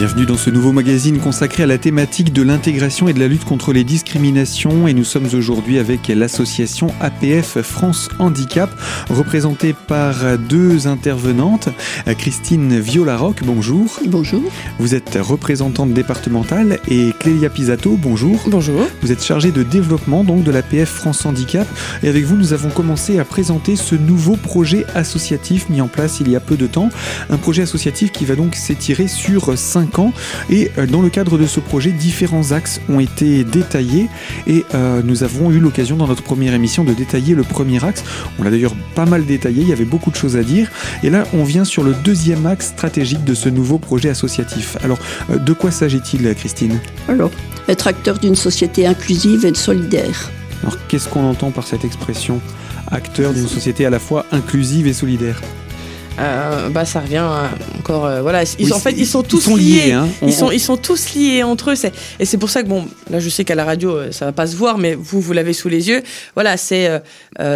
Bienvenue dans ce nouveau magazine consacré à la thématique de l'intégration et de la lutte contre les discriminations. Et nous sommes aujourd'hui avec l'association APF France Handicap, représentée par deux intervenantes. Christine Violaroc, bonjour. Bonjour. Vous êtes représentante départementale et Clélia Pisato, bonjour. Bonjour. Vous êtes chargée de développement donc de l'APF France Handicap. Et avec vous, nous avons commencé à présenter ce nouveau projet associatif mis en place il y a peu de temps. Un projet associatif qui va donc s'étirer sur ans. Et euh, dans le cadre de ce projet, différents axes ont été détaillés et euh, nous avons eu l'occasion dans notre première émission de détailler le premier axe. On l'a d'ailleurs pas mal détaillé, il y avait beaucoup de choses à dire. Et là, on vient sur le deuxième axe stratégique de ce nouveau projet associatif. Alors, euh, de quoi s'agit-il, Christine? Alors, être acteur d'une société inclusive et solidaire. Alors, qu'est-ce qu'on entend par cette expression? Acteur d'une société à la fois inclusive et solidaire euh, bah ça revient encore euh, voilà ils, en fait ils sont tous liés, hein. ils sont ils sont tous liés entre eux et c'est pour ça que bon là je sais qu'à la radio euh, ça va pas se voir mais vous vous l'avez sous les yeux. Voilà c'est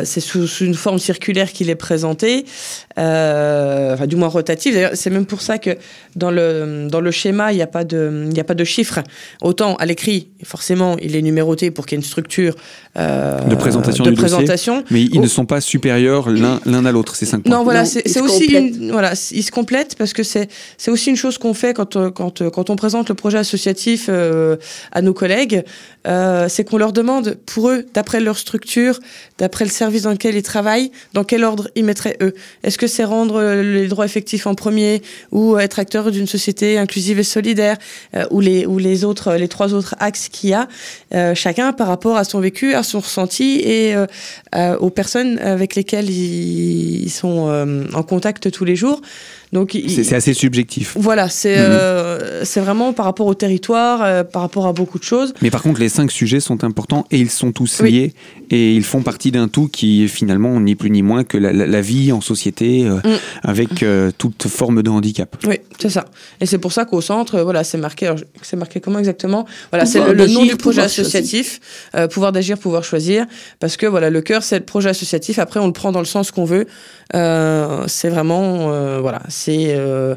c'est sous, une forme circulaire qu'il est présenté enfin du moins rotative d'ailleurs c'est même pour ça que dans le dans le schéma il n'y a pas de il y a pas de chiffres. Autant à l'écrit forcément il est numéroté pour qu'il y ait une structure de présentation de présentation. Mais ils ne sont pas supérieurs l'un à l'autre ces cinq points. Non voilà c'est aussi voilà, ils se complètent parce que c'est c'est aussi une chose qu'on fait quand quand quand on présente le projet associatif euh, à nos collègues, euh, c'est qu'on leur demande pour eux, d'après leur structure, d'après le service dans lequel ils travaillent, dans quel ordre ils mettraient eux. Est-ce que c'est rendre les droits effectifs en premier ou être acteur d'une société inclusive et solidaire euh, ou les ou les autres les trois autres axes qu'il y a, chacun par rapport à son vécu, à son ressenti et aux personnes avec lesquelles ils sont en contact tous les jours. Donc c'est assez subjectif. Voilà, c'est mhm. euh, c'est vraiment par rapport au territoire, euh, par rapport à beaucoup de choses. Mais par contre, les cinq sujets sont importants et ils sont tous liés et ils font partie d'un tout qui est finalement ni plus ni moins que la, vie en société euh, mm. avec toute forme de handicap. Oui, c'est ça. Et c'est pour ça qu'au centre, voilà, c'est marqué. C'est marqué comment exactement? Voilà, c'est le, nom du projet associatif, pouvoir d'agir, pouvoir choisir, parce que voilà, le cœur c'est le projet associatif. Après, on le prend dans le sens qu'on veut. c'est vraiment voilà euh,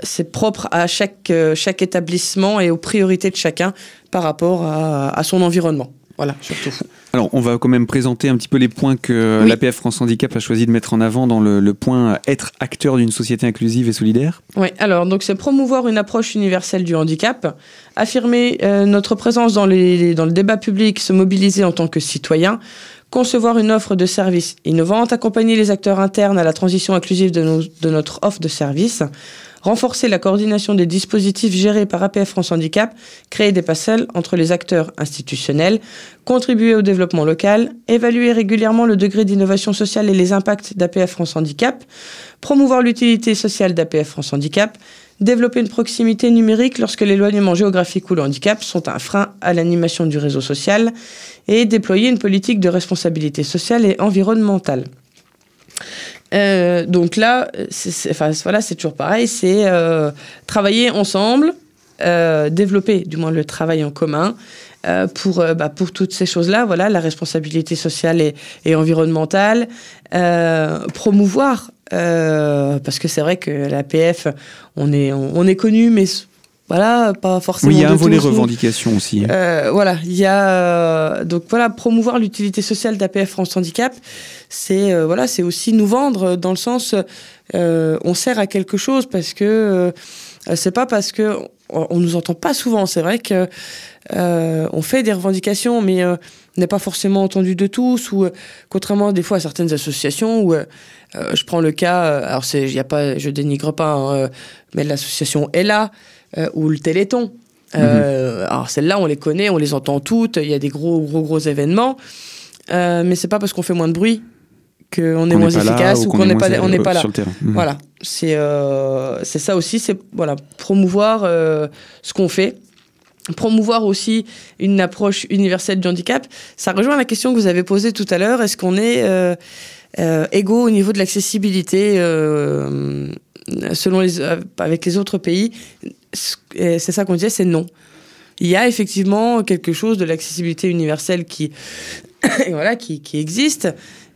c'est propre à chaque, euh, chaque établissement et aux priorités de chacun par rapport à, son environnement. Voilà, surtout. Alors, on va quand même présenter un petit peu les points que l'APF France Handicap a choisi de mettre en avant dans le, point être acteur d'une société inclusive et solidaire. Oui, alors, donc c'est promouvoir une approche universelle du handicap, affirmer euh, notre présence dans, les, dans le débat public, se mobiliser en tant que citoyen, concevoir une offre de services innovante, accompagner les acteurs internes à la transition inclusive de, notre offre de services, renforcer la coordination des dispositifs gérés par APF France Handicap, créer des passerelles entre les acteurs institutionnels, contribuer au développement local, évaluer régulièrement le degré d'innovation sociale et les impacts d'APF France Handicap, promouvoir l'utilité sociale d'APF France Handicap, développer une proximité numérique lorsque l'éloignement géographique ou le handicap sont un frein à l'animation du réseau social et déployer une politique de responsabilité sociale et environnementale. Euh, donc là, c'est, enfin, voilà, toujours pareil, c'est euh, travailler ensemble, euh, développer du moins le travail en commun pour, bah, pour toutes ces choses-là, voilà, la responsabilité sociale et environnementale, promouvoir, parce que c'est vrai que l'APF, on est, on est connu, mais voilà, pas forcément. Oui, il y a un volet revendication aussi. Hein. Euh, voilà, il y a euh, donc voilà promouvoir l'utilité sociale d'APF France Handicap, c'est euh, voilà c'est aussi nous vendre dans le sens on sert à quelque chose parce que c'est pas parce que on, nous entend pas souvent. C'est vrai que on fait des revendications, mais n'est pas forcément entendu de tous ou contrairement des fois à certaines associations où je prends le cas alors c'est y a pas je dénigre pas hein, mais l'association est là euh, ou le Téléthon. Euh, mhm. Alors celles-là, on les connaît, on les entend toutes. Il y a des gros, gros, gros événements. Euh, mais c'est pas parce qu'on fait moins de bruit qu'on est moins efficace ou qu'on n'est pas, on n'est pas là. Mhm. Voilà, c'est c'est ça aussi, c'est voilà promouvoir ce qu'on fait, promouvoir aussi une approche universelle du handicap. Ça rejoint la question que vous avez posée tout à l'heure. Est-ce qu'on est, égaux au niveau de l'accessibilité selon les, avec les autres pays? C'est ça qu'on disait, c'est non. Il y a effectivement quelque chose de l'accessibilité universelle qui, voilà, qui, existe.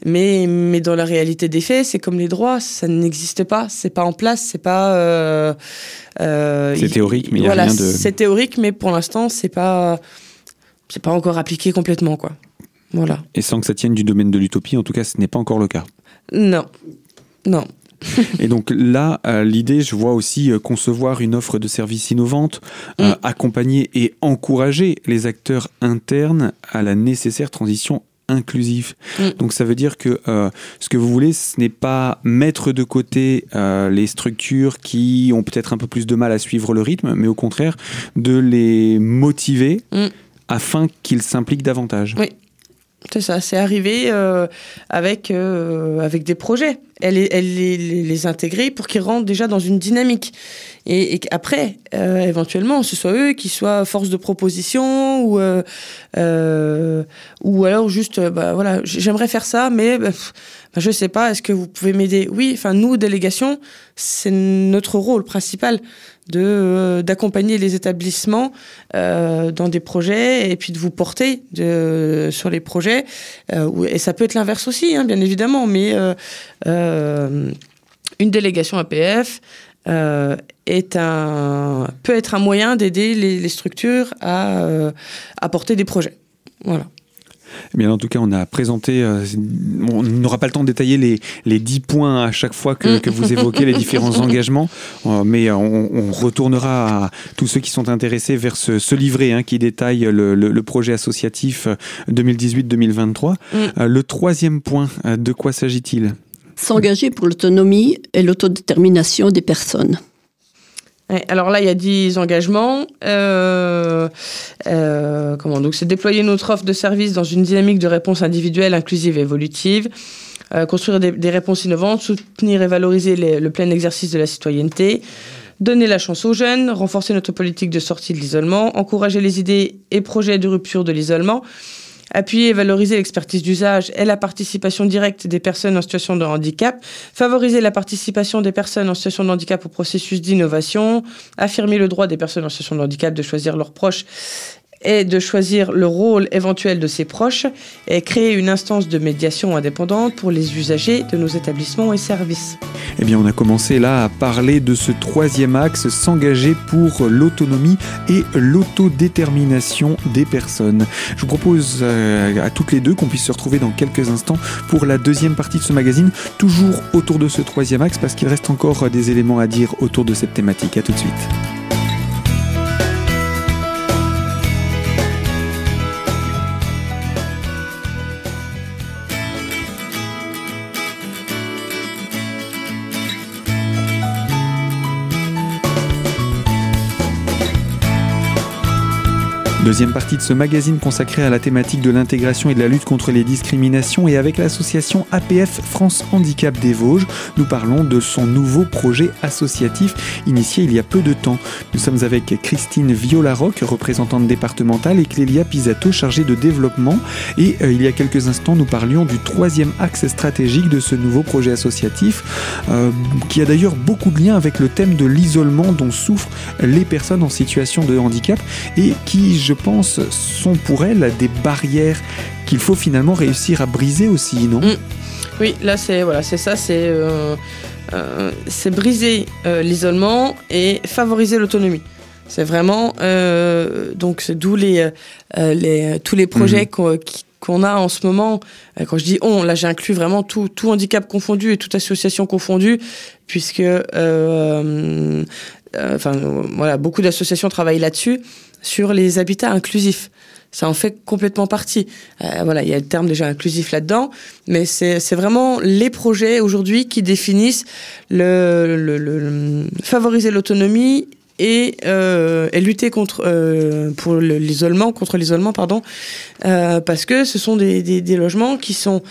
Mais, mais dans la réalité des faits, c'est comme les droits, ça n'existe pas, c'est pas en place, c'est pas. Euh, euh, c'est théorique, mais il y a rien de. C'est théorique, mais pour l'instant, c'est pas, c'est pas encore appliqué complètement, quoi. Voilà. Et sans que ça tienne du domaine de l'utopie, en tout cas, ce n'est pas encore le cas. Non, non. Et donc là, euh, l'idée, je vois aussi euh, concevoir une offre de services innovante, euh, mm. accompagner et encourager les acteurs internes à la nécessaire transition inclusive. Mm. Donc ça veut dire que ce que vous voulez, ce n'est pas mettre de côté les structures qui ont peut-être un peu plus de mal à suivre le rythme, mais au contraire de les motiver mm. afin qu'ils s'impliquent davantage. Oui. C'est ça, c'est arrivé euh, avec, euh, avec des projets. Elle, les, les, intégrer pour qu'ils rentrent déjà dans une dynamique. Et, et après, euh, éventuellement, ce soit eux qui soient force de proposition ou, ou alors juste, bah, voilà, j'aimerais faire ça, mais bah, bah, je sais pas, est-ce que vous pouvez m'aider? Oui, enfin, nous, délégation, c'est notre rôle principal de euh, d'accompagner les établissements euh, dans des projets et puis de vous porter sur les projets. Euh, et ça peut être l'inverse aussi, hein, bien évidemment, mais une délégation APF est un, peut être un moyen d'aider les, les, structures à, à porter des projets. Voilà. Eh bien, en tout cas, on a présenté, euh, on n'aura pas le temps de détailler les, les 10 points à chaque fois que, que vous évoquez les différents engagements, euh, mais on, on, retournera à tous ceux qui sont intéressés vers ce, ce livret hein, qui détaille le, le, le projet associatif 2018-2023. Euh, mm. le troisième point, de quoi s'agit-il? S'engager pour l'autonomie et l'autodétermination des personnes alors là, il y a 10 engagements. Euh, euh, comment donc c'est déployer notre offre de service dans une dynamique de réponse individuelle, inclusive et évolutive. Euh, construire des, réponses innovantes, soutenir et valoriser le plein exercice de la citoyenneté, donner la chance aux jeunes, renforcer notre politique de sortie de l'isolement, encourager les idées et projets de rupture de l'isolement, appuyer et valoriser l'expertise d'usage et la participation directe des personnes en situation de handicap, favoriser la participation des personnes en situation de handicap au processus d'innovation, affirmer le droit des personnes en situation de handicap de choisir leurs proches est de choisir le rôle éventuel de ses proches et créer une instance de médiation indépendante pour les usagers de nos établissements et services. Eh bien, on a commencé là à parler de ce troisième axe, s'engager pour l'autonomie et l'autodétermination des personnes. Je vous propose euh, à toutes les deux qu'on puisse se retrouver dans quelques instants pour la deuxième partie de ce magazine, toujours autour de ce troisième axe parce qu'il reste encore des éléments à dire autour de cette thématique. À tout de suite. Deuxième partie de ce magazine consacré à la thématique de l'intégration et de la lutte contre les discriminations et avec l'association APF France Handicap des Vosges, nous parlons de son nouveau projet associatif initié il y a peu de temps. Nous sommes avec Christine Violaroc, représentante départementale, et Clélia Pisato, chargée de développement. Et euh, il y a quelques instants, nous parlions du troisième axe stratégique de ce nouveau projet associatif, euh, qui a d'ailleurs beaucoup de liens avec le thème de l'isolement dont souffrent les personnes en situation de handicap et qui, je pense, sont pour elles des barrières qu'il faut finalement réussir à briser aussi, non? Mm. Oui, là c'est voilà, c'est ça, c'est euh, euh, c'est briser euh, l'isolement et favoriser l'autonomie. C'est vraiment donc d'où les, les tous les projets mm. qu'on a en ce moment. Quand je dis on, là j'inclus vraiment tout, tout handicap confondu et toute association confondue, puisque enfin voilà, beaucoup d'associations travaillent là-dessus sur les habitats inclusifs. Ça en fait complètement partie. Euh, voilà, il y a le terme déjà inclusif là-dedans, mais c'est vraiment les projets aujourd'hui qui définissent le, favoriser l'autonomie et, euh, et, lutter contre euh, pour l'isolement contre l'isolement pardon parce que ce sont des, des, logements qui sont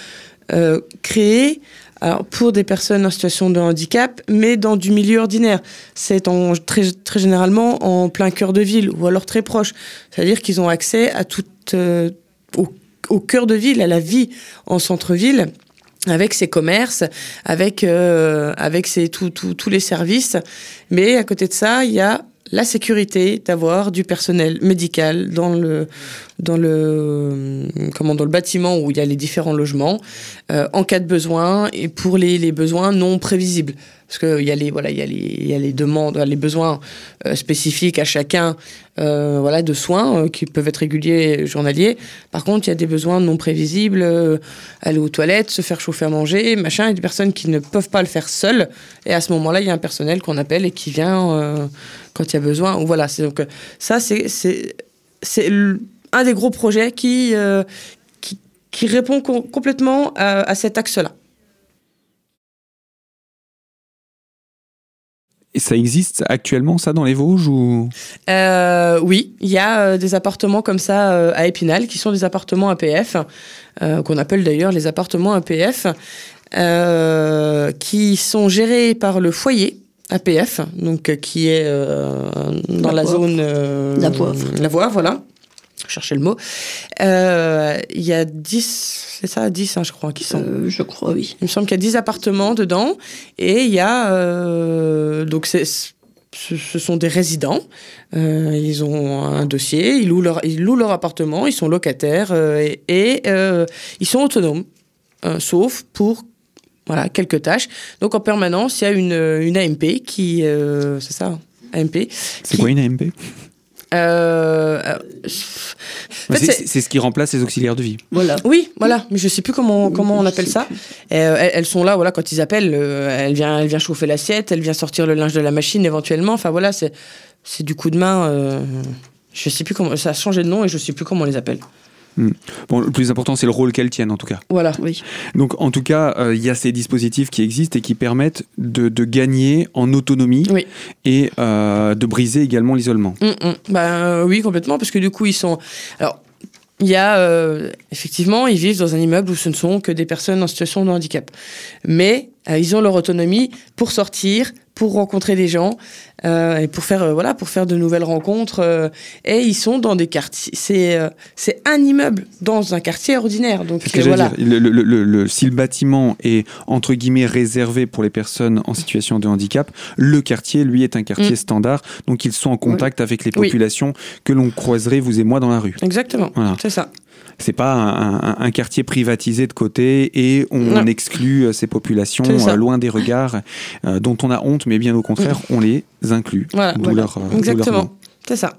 créés alors, pour des personnes en situation de handicap, mais dans du milieu ordinaire. C'est très, très généralement en plein cœur de ville ou alors très proche. C'est-à-dire qu'ils ont accès à tout, euh, au, cœur de ville, à la vie en centre-ville avec ses commerces, avec euh, avec ses tous les services, mais à côté de ça, il y a la sécurité d'avoir du personnel médical dans le dans le comment dans le bâtiment où il y a les différents logements en cas de besoin et pour les, les besoins non prévisibles. Parce qu'il y a les voilà il y a les il y a les demandes les besoins euh, spécifiques à chacun euh, voilà de soins euh, qui peuvent être réguliers journaliers. Par contre il y a des besoins non prévisibles aller aux toilettes se faire chauffer à manger machin. Et des personnes qui ne peuvent pas le faire seules. Et à ce moment-là il y a un personnel qu'on appelle et qui vient quand il y a besoin ou voilà donc ça c'est un des gros projets qui qui, qui répond complètement à, à cet axe-là. Et ça existe actuellement, ça, dans les Vosges ou? Euh, Oui, il y a euh, des appartements comme ça euh, à Épinal, qui sont des appartements APF, qu'on appelle d'ailleurs les appartements APF, qui sont gérés par le foyer APF, donc qui est dans la, zone... la Voie. La Voie, voilà chercher le mot. Euh, il y a 10, c'est ça, 10, hein, je crois, qui sont. Euh, je crois, oui. Il me semble qu'il y a 10 appartements dedans. Et il y a. Euh, donc, c'est ce sont des résidents. Euh, ils ont un dossier, ils louent leur, ils louent leur appartement, ils sont locataires euh, et, et euh, ils sont autonomes, sauf pour voilà quelques tâches. Donc en permanence, il y a une, une AMP qui, c'est ça, AMP. C'est quoi une AMP euh, c'est ce qui remplace les auxiliaires de vie. Voilà. Oui, voilà. Mais je sais plus comment comment on appelle ça. Euh, elles, sont là, voilà, quand ils appellent, euh, elle vient, elle vient chauffer l'assiette, elle vient sortir le linge de la machine éventuellement. Enfin voilà, c'est c'est du coup de main. Euh, je sais plus comment ça a changé de nom et je sais plus comment on les appelle. Hmm. Bon, le plus important, c'est le rôle qu'elles tiennent en tout cas. Voilà, oui. Donc en tout cas, euh, il y a ces dispositifs qui existent et qui permettent de, de gagner en autonomie et euh, de briser également l'isolement. Hmm, hmm. Bah, oui, complètement, parce que du coup, ils sont... Alors, il y a euh, effectivement, ils vivent dans un immeuble où ce ne sont que des personnes en situation de handicap. Mais euh, ils ont leur autonomie pour sortir, pour rencontrer des gens euh, et pour faire voilà pour faire de nouvelles rencontres. et ils sont dans des quartiers. C'est c'est un immeuble dans un quartier ordinaire. Donc voilà. Le, le, le, si le bâtiment est entre guillemets réservé pour les personnes en situation de handicap, le quartier lui est un quartier mm. standard. Donc ils sont en contact avec les populations que l'on croiserait vous et moi dans la rue. Exactement. Voilà. C'est ça. C'est pas un, un, quartier privatisé de côté et on exclut euh, ces populations euh, loin des regards euh, dont on a honte, mais bien au contraire, on les inclut. Voilà, Exactement. C'est ça.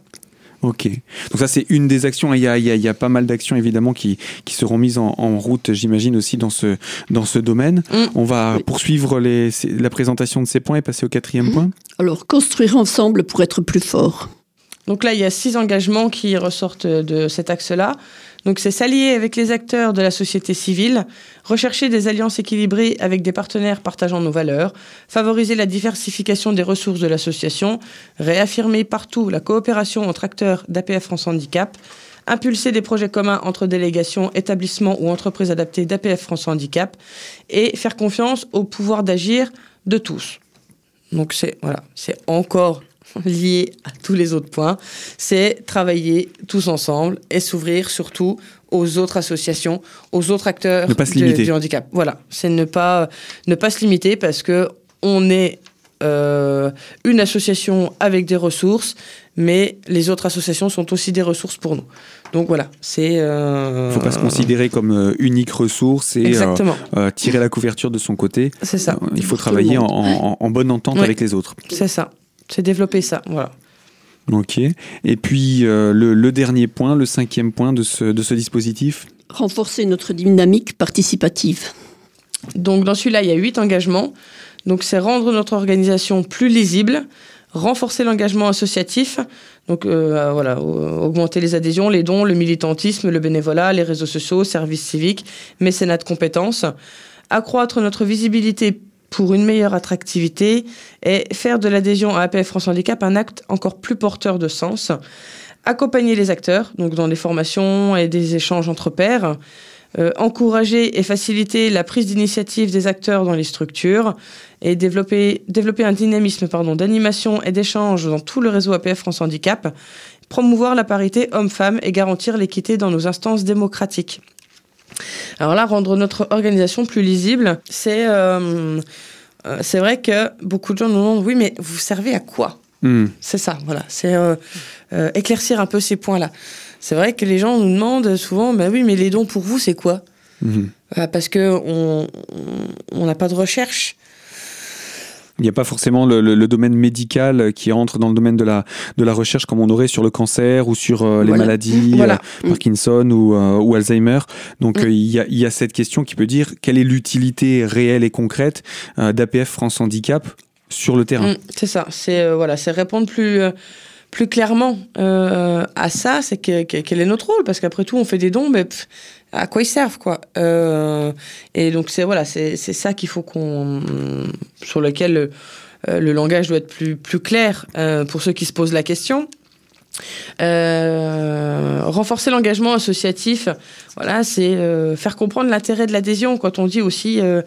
Ok. Donc ça, c'est une des actions. Il y a, il y a, il y a pas mal d'actions, évidemment, qui, qui seront mises en, en route, j'imagine, aussi dans ce, dans ce domaine. Mm. On va poursuivre les, la présentation de ces points et passer au quatrième mm. point. Alors, construire ensemble pour être plus fort. Donc là, il y a six engagements qui ressortent de cet axe-là. Donc c'est s'allier avec les acteurs de la société civile, rechercher des alliances équilibrées avec des partenaires partageant nos valeurs, favoriser la diversification des ressources de l'association, réaffirmer partout la coopération entre acteurs d'APF France Handicap, impulser des projets communs entre délégations, établissements ou entreprises adaptées d'APF France Handicap et faire confiance au pouvoir d'agir de tous. Donc c'est voilà, c'est encore lié à tous les autres points, c'est travailler tous ensemble et s'ouvrir surtout aux autres associations, aux autres acteurs du handicap. Voilà, c'est ne pas, ne pas se limiter parce que on est euh, une association avec des ressources, mais les autres associations sont aussi des ressources pour nous. Donc voilà, c'est. Il euh, ne faut pas se considérer comme euh, unique ressource et tirer la couverture de son côté. C'est ça. il faut travailler en, bonne entente avec les autres. C'est ça. C'est développer ça, voilà. Ok. Et puis euh, le, dernier point, le cinquième point de ce, de ce dispositif? Renforcer notre dynamique participative. Donc dans celui-là, il y a huit engagements. Donc c'est rendre notre organisation plus lisible, renforcer l'engagement associatif, donc euh, voilà, augmenter les adhésions, les dons, le militantisme, le bénévolat, les réseaux sociaux, services civiques, mécénat de compétences, accroître notre visibilité pour une meilleure attractivité et faire de l'adhésion à APF France Handicap un acte encore plus porteur de sens. Accompagner les acteurs, donc dans des formations et des échanges entre pairs. Euh, encourager et faciliter la prise d'initiative des acteurs dans les structures et développer, développer un dynamisme pardon, d'animation et d'échange dans tout le réseau APF France Handicap, promouvoir la parité homme-femme et garantir l'équité dans nos instances démocratiques. Alors là, rendre notre organisation plus lisible, c'est euh, euh, c'est vrai que beaucoup de gens nous demandent oui, mais vous servez à quoi? Hmm. C'est ça, voilà. C'est euh, éclaircir un peu ces points-là. c'est vrai que les gens nous demandent souvent, bah oui, mais les dons pour vous, c'est quoi? Mhm. Euh, Parce que on on n'a pas de recherche. Il n'y a pas forcément le, le- le domaine médical qui entre dans le domaine de la, de la recherche comme on aurait sur le cancer ou sur euh, les Voilà. maladies, Voilà. euh, Parkinson ou, euh, ou Alzheimer. Donc Mm. il y, a, il y a cette question qui peut dire quelle est l'utilité réelle et concrète d'APF France Handicap sur le terrain. Mm, c'est ça. C'est voilà, c'est répondre plus plus clairement euh, à ça. C'est que, que- quel est notre rôle? Parce qu'après tout, on fait des dons, mais pff, à quoi ils servent quoi? Euh, Et donc c'est voilà, c'est c'est ça qu'il faut qu'on sur lequel le, euh, le langage doit être plus plus clair euh, pour ceux qui se posent la question. Euh, renforcer l'engagement associatif, voilà, c'est euh, faire comprendre l'intérêt de l'adhésion. Quand on dit aussi, euh,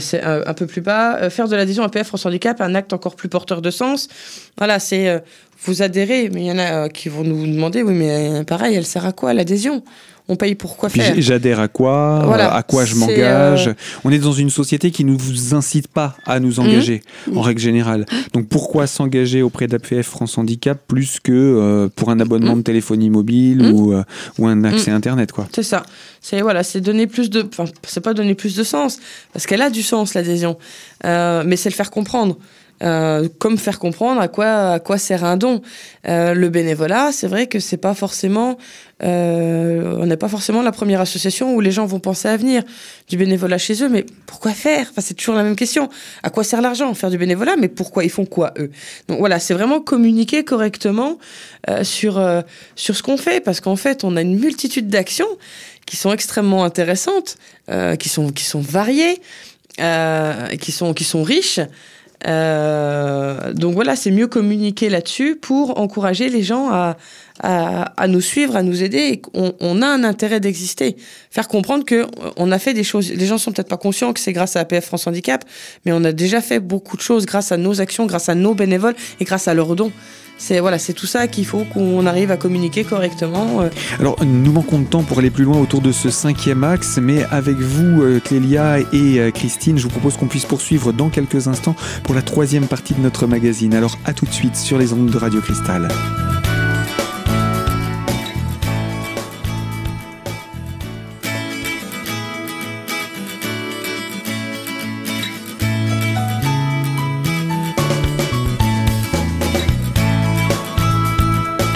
c'est un, un peu plus bas, faire de l'adhésion à PF France Handicap un acte encore plus porteur de sens. Voilà, c'est vous adhérez, mais il y en a qui vont nous demander, oui, mais pareil, elle sert à quoi l'adhésion? On paye pour quoi faire. j'adhère à quoi Voilà, À quoi je c'est, m'engage. Euh, On est dans une société qui ne vous incite pas à nous engager, en règle générale. Donc pourquoi s'engager auprès d'APF France Handicap plus que euh, pour un abonnement de téléphonie mobile ou, euh, ou un accès Internet quoi? C'est ça. C'est voilà, c'est donner plus de, enfin, c'est pas donner plus de sens parce qu'elle a du sens l'adhésion, Euh, mais c'est le faire comprendre. Euh, comme faire comprendre à quoi à quoi sert un don. Euh, le bénévolat, c'est vrai que c'est pas forcément, euh, on n'est pas forcément la première association où les gens vont penser à venir du bénévolat chez eux. Mais pourquoi faire? Enfin, c'est toujours la même question. À quoi sert l'argent? Faire du bénévolat, mais pourquoi ils font quoi eux? Donc voilà, c'est vraiment communiquer correctement euh, sur euh, sur ce qu'on fait parce qu'en fait, on a une multitude d'actions qui sont extrêmement intéressantes, qui sont qui sont variées, qui sont qui sont riches. Euh, donc voilà, c'est mieux communiquer là-dessus pour encourager les gens à, à, à nous suivre, à nous aider. On, on a un intérêt d'exister. Faire comprendre que euh, on a fait des choses. Les gens sont peut-être pas conscients que c'est grâce à APF France Handicap, mais on a déjà fait beaucoup de choses grâce à nos actions, grâce à nos bénévoles et grâce à leurs dons. C'est voilà, c'est tout ça qu'il faut qu'on arrive à communiquer correctement. euh, Alors, nous manquons de temps pour aller plus loin autour de ce cinquième axe, mais avec vous, euh, Clélia et euh, Christine, je vous propose qu'on puisse poursuivre dans quelques instants pour la troisième partie de notre magazine. Alors, à tout de suite sur les ondes de Radio Cristal.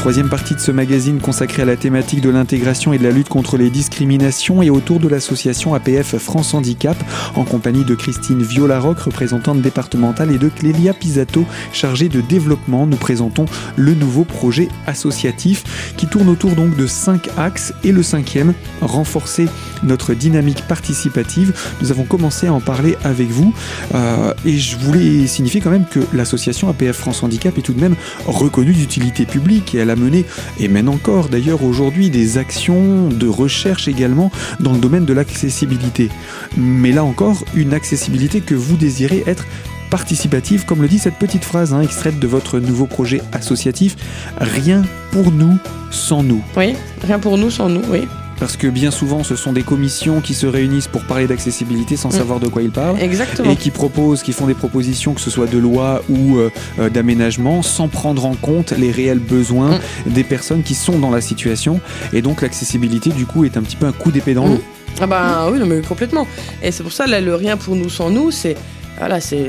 Troisième partie de ce magazine consacré à la thématique de l'intégration et de la lutte contre les discriminations et autour de l'association APF France Handicap en compagnie de Christine Violaroc, représentante départementale, et de Clélia Pisato, chargée de développement. Nous présentons le nouveau projet associatif qui tourne autour donc de cinq axes et le cinquième, renforcer notre dynamique participative. Nous avons commencé à en parler avec vous euh, et je voulais signifier quand même que l'association APF France Handicap est tout de même reconnue d'utilité publique et elle a mené, et mène encore d'ailleurs aujourd'hui, des actions de recherche également dans le domaine de l'accessibilité. Mais là encore, une accessibilité que vous désirez être participative, comme le dit cette petite phrase hein, extraite de votre nouveau projet associatif, rien pour nous sans nous. oui, rien pour nous sans nous, oui. Parce que bien souvent, ce sont des commissions qui se réunissent pour parler d'accessibilité sans Mm. savoir de quoi ils parlent. Exactement. Et qui proposent, qui font des propositions, que ce soit de loi ou euh, euh, d'aménagement, sans prendre en compte les réels besoins des personnes qui sont dans la situation. Et donc l'accessibilité, du coup, est un petit peu un coup d'épée dans Mm. l'eau. Ah bah oui, non, mais complètement. Et c'est pour ça, là, le rien pour nous sans nous, c'est voilà, c'est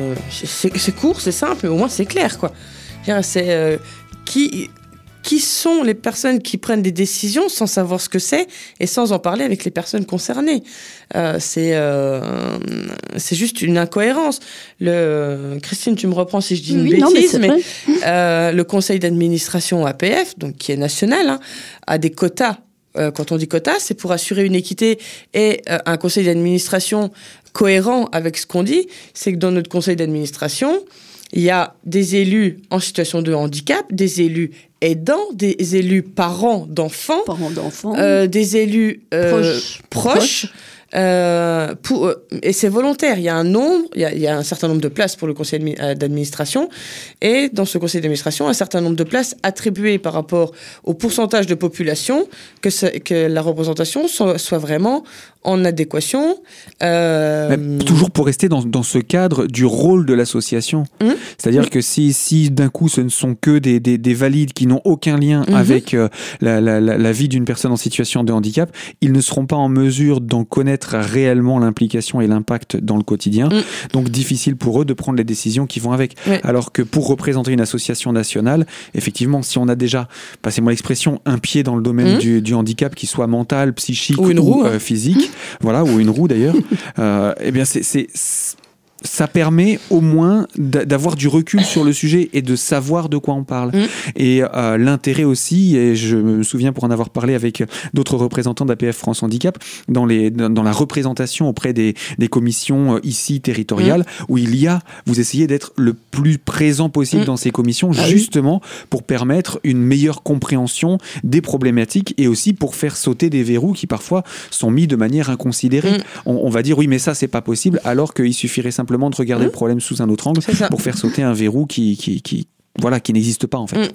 court, c'est simple, mais au moins c'est clair, quoi. C'est euh, qui qui sont les personnes qui prennent des décisions sans savoir ce que c'est et sans en parler avec les personnes concernées. Euh, c'est euh, c'est juste une incohérence. Le Christine, tu me reprends si je dis une Oui, non, mais bêtise, mais, euh, le conseil d'administration APF, donc qui est national, hein, a des quotas. Quand on dit quotas, c'est pour assurer une équité et euh, un conseil d'administration cohérent avec ce qu'on dit. C'est que dans notre conseil d'administration, il y a des élus en situation de handicap, des élus aidants, des élus parents d'enfants, Parents euh, des élus euh, Proches. proches, euh, pour, et c'est volontaire. Il y a un nombre, il y a, il y a un certain nombre de places pour le conseil admi- d'administration, et dans ce conseil d'administration, un certain nombre de places attribuées par rapport au pourcentage de population, que, la représentation soit, soit vraiment en adéquation. euh, toujours pour rester dans, dans ce cadre du rôle de l'association. Mhm. C'est-à-dire que si, si d'un coup ce ne sont que des, des, des valides qui n'ont aucun lien Mhm. avec euh, la, la, la, la vie d'une personne en situation de handicap, ils ne seront pas en mesure d'en connaître réellement l'implication et l'impact dans le quotidien. Mhm. Donc difficile pour eux de prendre les décisions qui vont avec. Alors que pour représenter une association nationale, effectivement, si on a déjà, passez-moi l'expression, un pied dans le domaine Mhm. du, du handicap, qui soit mental, psychique Ou une roue, euh, hein. physique, voilà, ou une roue d'ailleurs, euh, eh bien, c'est, c'est- ça permet au moins d'a- d'avoir du recul sur le sujet et de savoir de quoi on parle. Mm. Et euh, l'intérêt aussi, et je me souviens pour en avoir parlé avec d'autres représentants d'APF France Handicap, dans, les, dans, dans la représentation auprès des, des commissions euh, ici territoriales, où il y a, vous essayez d'être le plus présent possible Mm. dans ces commissions, Ah oui. justement pour permettre une meilleure compréhension des problématiques et aussi pour faire sauter des verrous qui parfois sont mis de manière inconsidérée. Mm. On, on va dire oui, mais ça c'est pas possible, alors qu'il suffirait simplement de regarder Mm. le problème sous un autre angle pour faire sauter un verrou qui, qui, qui voilà, qui n'existe pas en fait. Mm.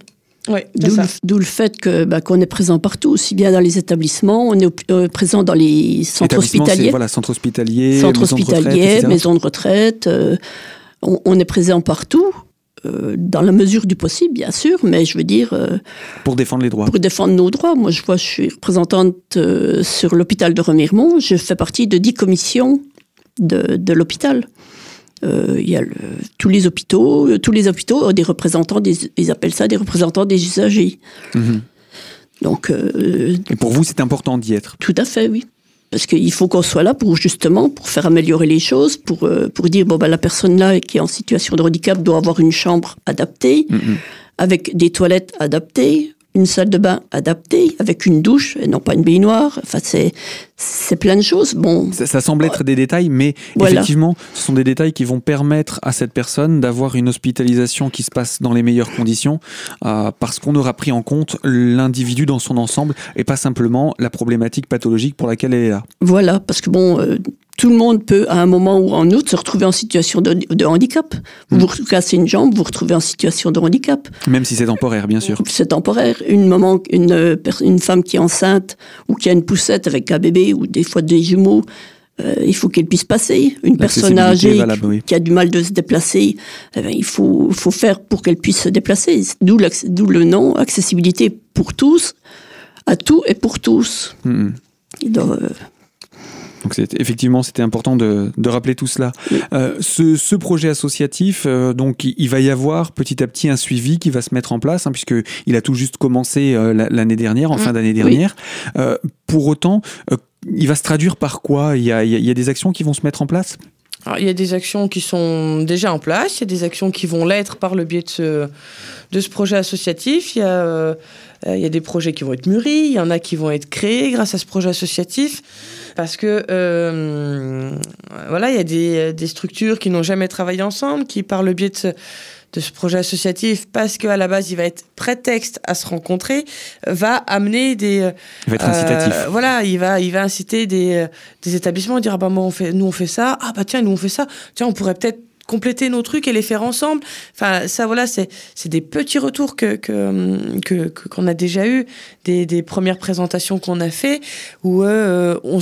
C'est D'où le, fait que bah, qu'on est présent partout, aussi bien dans les établissements, on est euh, présent dans les centres hospitaliers, Voilà, centres de retraite, hospitaliers, maisons de retraite. euh, on, on est présent partout, euh, dans la mesure du possible, bien sûr, mais je veux dire, euh, pour défendre les droits. pour défendre nos droits. Moi, je vois, je suis représentante euh, sur l'hôpital de Remiremont. Je fais partie de dix commissions de, de l'hôpital. Euh, Il y a le- tous les hôpitaux, euh, tous les hôpitaux ont des représentants, des, ils appellent ça des représentants des usagers. Mhm. Donc, euh, Et pour vous, c'est important d'y être. tout à fait, oui. Parce qu'il faut qu'on soit là pour justement pour faire améliorer les choses, pour euh, pour dire bon ben la personne là qui est en situation de handicap doit avoir une chambre adaptée, Mhm. avec des toilettes adaptées, une salle de bain adaptée, avec une douche et non pas une baignoire. Enfin c'est c'est plein de choses. Bon, Ça, ça semble être des détails, mais Voilà. effectivement, ce sont des détails qui vont permettre à cette personne d'avoir une hospitalisation qui se passe dans les meilleures conditions, euh, parce qu'on aura pris en compte l'individu dans son ensemble et pas simplement la problématique pathologique pour laquelle elle est là. voilà parce que bon. euh, tout le monde peut, à un moment ou en autre, se retrouver en situation de, de handicap. Vous Mm. vous cassez une jambe, vous vous retrouvez en situation de handicap. Même si c'est temporaire, bien sûr. C'est temporaire. Une maman, une, euh, une femme qui est enceinte ou qui a une poussette avec un bébé ou des fois des jumeaux, euh, il faut qu'elle puisse passer. Une personne âgée valable, oui. qui a du mal de se déplacer, eh ben, il faut, faut faire pour qu'elle puisse se déplacer. D'où le nom, accessibilité pour tous, à tout et pour tous. Doit, euh, Donc effectivement, c'était important de, de rappeler tout cela. Oui. Euh, ce, ce projet associatif, euh, donc il, il va y avoir petit à petit un suivi qui va se mettre en place, hein, puisque il a tout juste commencé euh, la- l'année dernière, en Mm. fin d'année dernière. Pour autant, il va se traduire par quoi? Y a- il y a des actions qui vont se mettre en place? Il y a des actions qui sont déjà en place, il y a des actions qui vont l'être par le biais de ce, projet associatif. Il y, a, euh, il y a des projets qui vont être mûris, il y en a qui vont être créés grâce à ce projet associatif. Parce que euh, voilà, il y a des, des structures qui n'ont jamais travaillé ensemble, qui par le biais de ce, de ce projet associatif, parce qu'à la base il va être prétexte à se rencontrer, va amener des, Il va être incitatif. euh, voilà, il va, il va inciter des, euh, des établissements à dire ah bah moi on fait, nous on fait ça, ah bah tiens nous on fait ça, tiens on pourrait peut-être compléter nos trucs et les faire ensemble. Enfin ça voilà c'est c'est des petits retours que que que que- qu'on a déjà eu, des, des premières présentations qu'on a fait où euh, on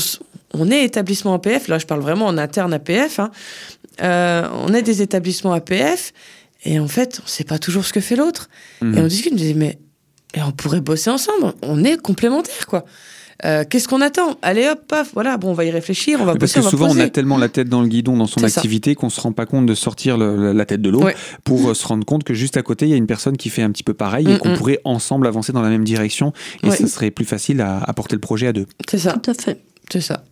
on est établissement APF, là je parle vraiment en interne APF, hein. Euh, on est des établissements APF et en fait on sait pas toujours ce que fait l'autre. Mhm. Et on discute, on dit, mais et on pourrait bosser ensemble, on est complémentaires, quoi. Euh, Qu'est-ce qu'on attend? Allez hop, paf, voilà, bon, on va y réfléchir, on va Mais Parce bosser, que on va souvent, on a tellement la tête dans le guidon dans son C'est ça. activité qu'on se rend pas compte de sortir le- la tête de l'eau Ouais. pour euh, se rendre compte que juste à côté, il y a une personne qui fait un petit peu pareil et Mm, qu'on mm. pourrait ensemble avancer dans la même direction et Ouais. ça serait plus facile à, à porter le projet à deux. C'est ça, tout à fait. c'est ça.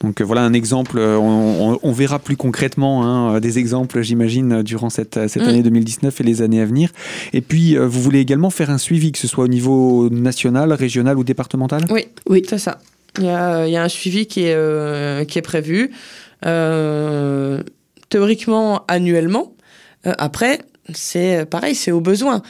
Donc euh, voilà un exemple, euh, on, on- on verra plus concrètement hein, euh, des exemples, j'imagine, durant cette, cette Mm. année 2019 et les années à venir. Et puis, vous voulez également faire un suivi, que ce soit au niveau national, régional ou départemental? Oui, Oui. c'est ça. Il y a, il y a un suivi qui est, euh, qui est prévu, euh, théoriquement annuellement. Euh, après, c'est pareil, c'est au besoin.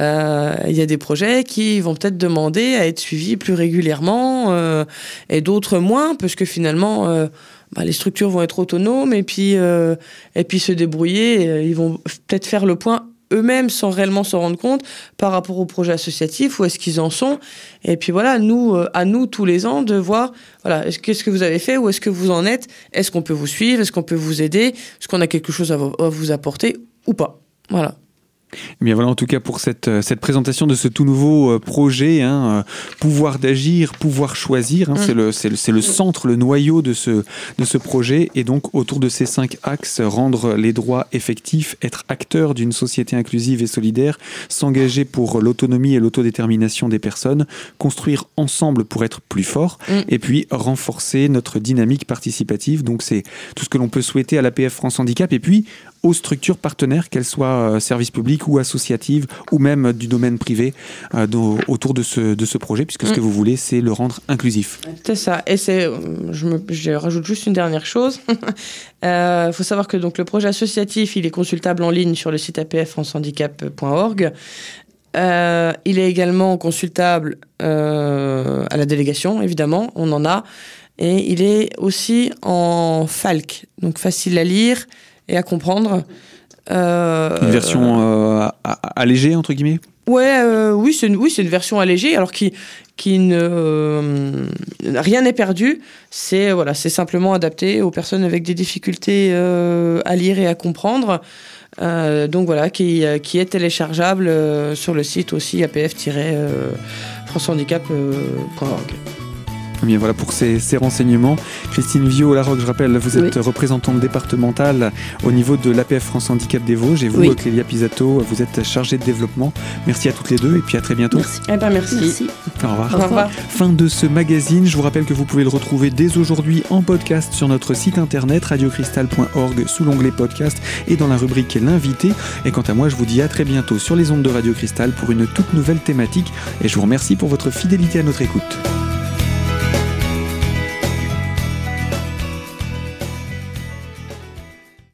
Euh, il y a des projets qui vont peut-être demander à être suivis plus régulièrement euh, et d'autres moins, parce que finalement, euh, bah, les structures vont être autonomes et puis, et puis se débrouiller. Ils vont peut-être faire le point eux-mêmes sans réellement s'en rendre compte par rapport au projet associatif, où est-ce qu'ils en sont. Et puis voilà, nous, à nous tous les ans de voir, voilà, qu'est-ce que vous avez fait, où est-ce que vous en êtes, est-ce qu'on peut vous suivre, est-ce qu'on peut vous aider, est-ce qu'on a quelque chose à vous apporter ou pas. Voilà. Eh bien voilà en tout cas pour cette, euh, cette présentation de ce tout nouveau euh, projet, hein, euh, pouvoir d'agir, pouvoir choisir, hein, mm. c'est le, le, le, centre, le noyau de ce, de ce projet et donc autour de ces cinq axes, rendre les droits effectifs, être acteur d'une société inclusive et solidaire, s'engager pour l'autonomie et l'autodétermination des personnes, construire ensemble pour être plus fort mm. et puis renforcer notre dynamique participative. Donc c'est tout ce que l'on peut souhaiter à l'APF France Handicap et puis aux structures partenaires, qu'elles soient euh, services publics ou associatives ou même du domaine privé euh, autour de ce, de ce projet, puisque ce que mm. vous voulez, c'est le rendre inclusif. C'est ça. Et c'est, euh, je, me, je rajoute juste une dernière chose. Il faut savoir que donc, le projet associatif, il est consultable en ligne sur le site apfrancehandicap.org. Euh, il est également consultable à la délégation, évidemment, on en a. Et il est aussi en FALC, donc facile à lire et à comprendre. Euh, une version euh, allégée, entre guillemets? Ouais, euh, oui, c'est une, oui, une version allégée, alors qui, qui ne rien n'est perdu. C'est voilà, simplement adapté aux personnes avec des difficultés à lire et à comprendre. donc voilà, qui, qui est téléchargeable sur le site aussi apf-francehandicap.org. Bien voilà pour ces, renseignements. Christine Viau, Larocque, je rappelle, vous êtes représentante départementale au niveau de l'APF France Handicap des Vosges et vous, Clélia Pisato, vous êtes chargée de développement. Merci à toutes les deux et puis à très bientôt. Merci. Eh ben merci. Au, revoir. Au revoir. Fin de ce magazine. Je vous rappelle que vous pouvez le retrouver dès aujourd'hui en podcast sur notre site internet radiocristal.org sous l'onglet podcast et dans la rubrique l'invité. Et quant à moi, je vous dis à très bientôt sur les ondes de Radio Cristal pour une toute nouvelle thématique et je vous remercie pour votre fidélité à notre écoute.